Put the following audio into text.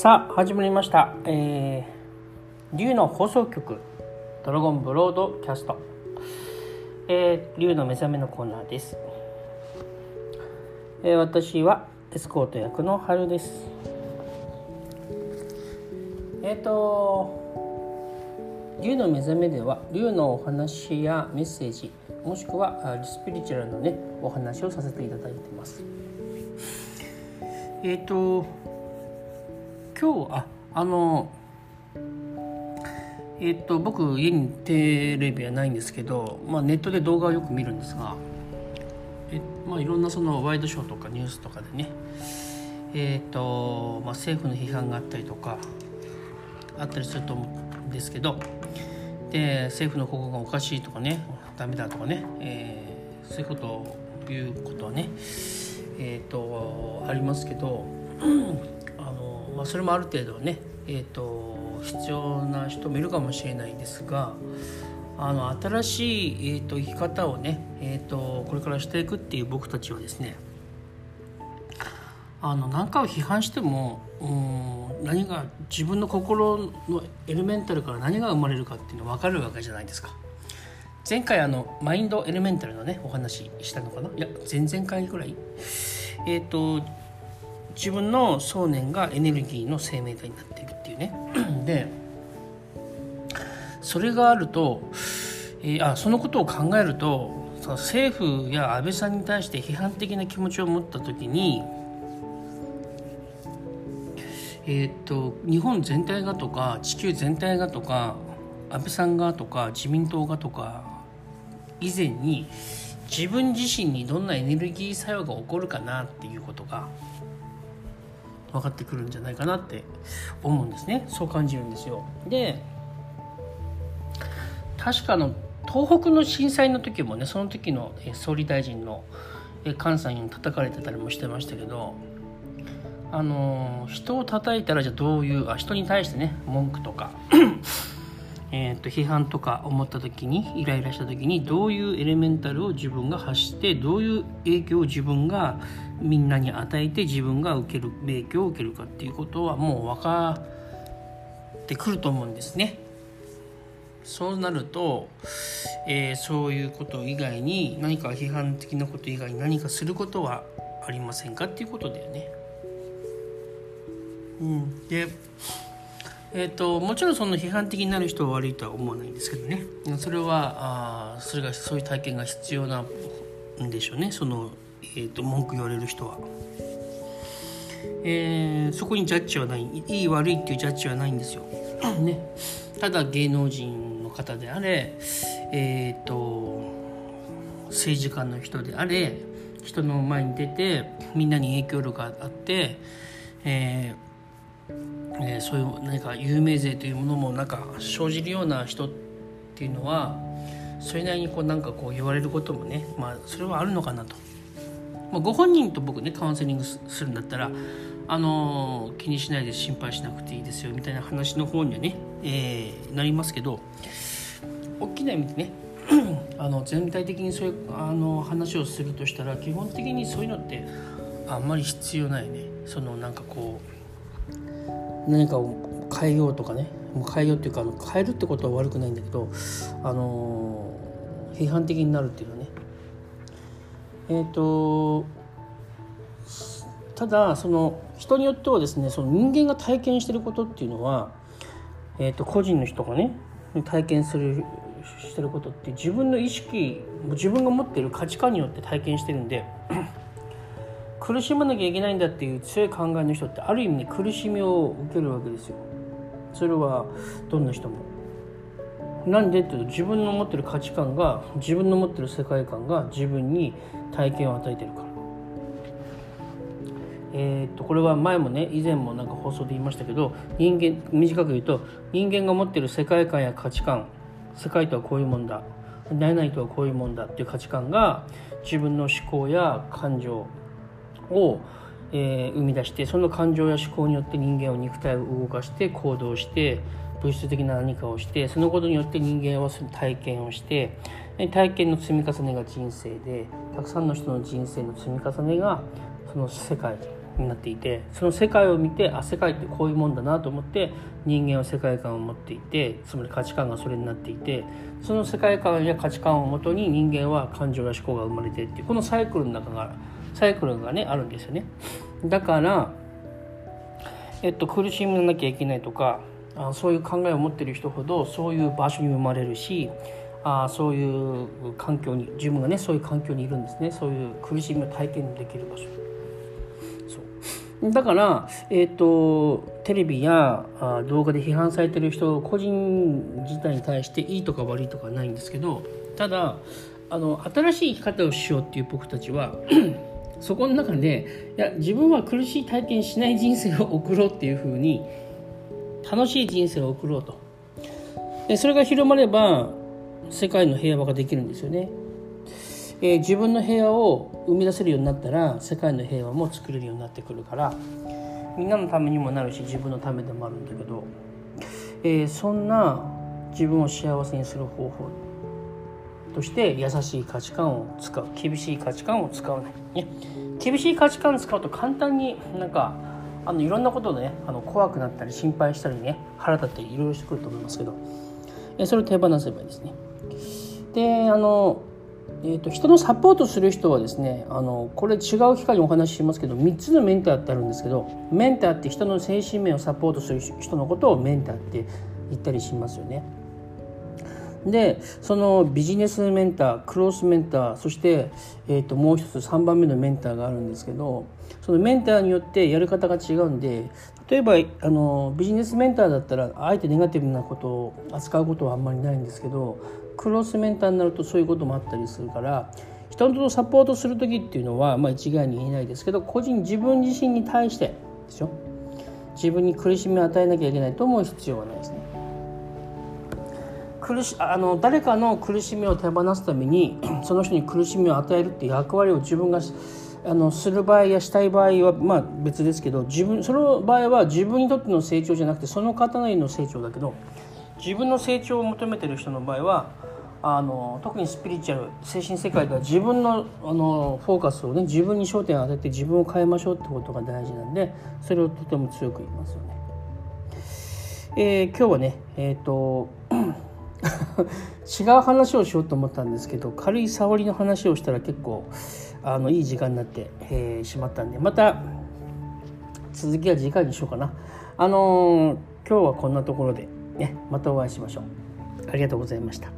さあ始まりました、えー、竜の放送局ドラゴンブロードキャスト、えー、竜の目覚めのコーナーです、えー、私はエスコート役の春です。えっ、ー、と竜の目覚めでは竜のお話やメッセージもしくはスピリチュアルのねお話をさせていただいてます。えっ、ー、と今日ああのえっ、と僕家にテレビはないんですけど、まあ、ネットで動画をよく見るんですがえ、まあ、いろんなそのワイドショーとかニュースとかでねえっ、と、まあ、政府の批判があったりとかあったりすると思うんですけどで政府の方向がおかしいとかねダメだとかね、えー、そういうことを言うことはねえっ、とありますけど、まあ、それもある程度ね、えーと、必要な人もいるかもしれないんですがあの新しい、えーと、生き方をね、えーと、これからしていくっていう僕たちはですねあの何かを批判しても何が自分の心のエレメンタルから何が生まれるかっていうのは分かるわけじゃないですか。前回あのマインドエレメンタルのねお話したのかな？いや前々回ぐらい？えっ、ー、と自分の想念がエネルギーの生命体になっているっていうね。でそれがあると、えー、あそのことを考えるとその政府や安倍さんに対して批判的な気持ちを持った時にえーと、と日本全体がとか地球全体がとか安倍さんがとか自民党がとか以前に自分自身にどんなエネルギー作用が起こるかなっていうことが分かってくるんじゃないかなって思うんですね。そう感じるんですよ。で確かの東北の震災の時もねその時の総理大臣の菅さんに叩かれてたりもしてましたけどあの人を叩いたらじゃあどういうあ人に対してね文句とかえーと、批判とか思った時にイライラした時にどういうエレメンタルを自分が発してどういう影響を自分がみんなに与えて自分が受ける影響を受けるかっていうことはもう分かってくると思うんですね。そうなると、えー、そういうこと以外に何か批判的なこと以外に何かすることはありませんかっていうことだよね。うん、でえーと、もちろんその批判的になる人は悪いとは思わないんですけどね。それはあそれがそういう体験が必要なんでしょうね。その、えーと、文句言われる人は、えー、そこにジャッジはない。いい悪いっていうジャッジはないんですよ、ね、ただ芸能人の方であれえっ、ー、と政治家の人であれ人の前に出てみんなに影響力があって、えーえー、そういう何か有名税というものもなんか生じるような人っていうのはそれなりにこうなんかこう言われることもねまあそれはあるのかなと、まあ、ご本人と僕ねカウンセリングするんだったらあのー、気にしないで心配しなくていいですよみたいな話の方にはね、えー、なりますけど大きな意味でね あの全体的にそういうあの話をするとしたら基本的にそういうのってあんまり必要ないね。そのなんかこう何かを変えようとかね。もう変えようっていうかあの変えるってことは悪くないんだけどあの批判的になるっていうのはね。えっ、ー、とただその人によってはですねその人間が体験してることっていうのは、えー、と個人の人がね体験するしてることって自分の意識自分が持ってる価値観によって体験してるんで苦しまなきゃいけないんだっていう強い考えの人ってある意味ね苦しみを受けるわけですよ。それはどんな人も。なんでっていうと自分の持ってる価値観が自分の持ってる世界観が自分に体験を与えてるから。えー、っとこれは前もね以前もなんか放送で言いましたけど人間短く言うと人間が持ってる世界観や価値観世界とはこういうもんだなれないとはこういうもんだっていう価値観が自分の思考や感情を、えー、生み出してその感情や思考によって人間を肉体を動かして行動して物質的な何かをしてそのことによって人間は体験をして体験の積み重ねが人生でたくさんの人の人生の積み重ねがその世界になっていてその世界を見てあ世界ってこういうもんだなと思って人間は世界観を持っていてつまり価値観がそれになっていてその世界観や価値観をもとに人間は感情や思考が生まれてっていうこのサイクルの中がサイクルがねあるんですよね。だからえっと苦しみなきゃいけないとかあそういう考えを持ってる人ほどそういう場所に生まれるしあそういう環境に自分がねそういう環境にいるんですね。そういう苦しみを体験できる場所。だから、えーと、テレビやあ動画で批判されてる人個人自体に対していいとか悪いとかないんですけどただあの新しい生き方をしようっていう僕たちは そこの中でいや自分は苦しい体験しない人生を送ろうっていうふうに楽しい人生を送ろうと。でそれが広まれば世界の平和ができるんですよね、えー、自分の平和を生み出せるようになったら世界の平和も作れるようになってくるからみんなのためにもなるし自分のためでもあるんだけど、えー、そんな自分を幸せにする方法として優しい価値観を使う。厳しい価値観を使わない、ね、厳しい価値観を使うと簡単になんかあのいろんなことでねあの怖くなったり心配したりね腹立ったりいろいろしてくると思いますけど。えそれを手放せばいいですね。であの、えーと、人のサポートする人はですねあのこれ違う機会にお話ししますけど3つのメンターってあるんですけどメンターって人の精神面をサポートする人のことをメンターって言ったりしますよね。でそのビジネスメンタークロスメンターそして、えー、ともう一つ3番目のメンターがあるんですけどそのメンターによってやり方が違うんで例えばあのビジネスメンターだったらあえてネガティブなことを扱うことはあんまりないんですけどクロスメンターになるとそういうこともあったりするから人とサポートする時っていうのは、まあ、一概に言えないですけど個人自分自身に対してですよ自分に苦しみを与えなきゃいけないと思う必要はないですね。苦しあの誰かの苦しみを手放すために その人に苦しみを与えるっていう役割を自分があのする場合やしたい場合はまあ別ですけど自分その場合は自分にとっての成長じゃなくてその方なりの成長だけど自分の成長を求めてる人の場合はあの特にスピリチュアル精神世界では自分のあのフォーカスをね自分に焦点を当てて自分を変えましょうってことが大事なんでそれをとても強く言いますよね。えー、今日はねえっ、ー、と違う話をしようと思ったんですけど軽い触りの話をしたら結構あのいい時間になって、えー、しまったんでまた続きは次回にしようかな。あのー、今日はこんなところで、ね、またお会いしましょう。ありがとうございました。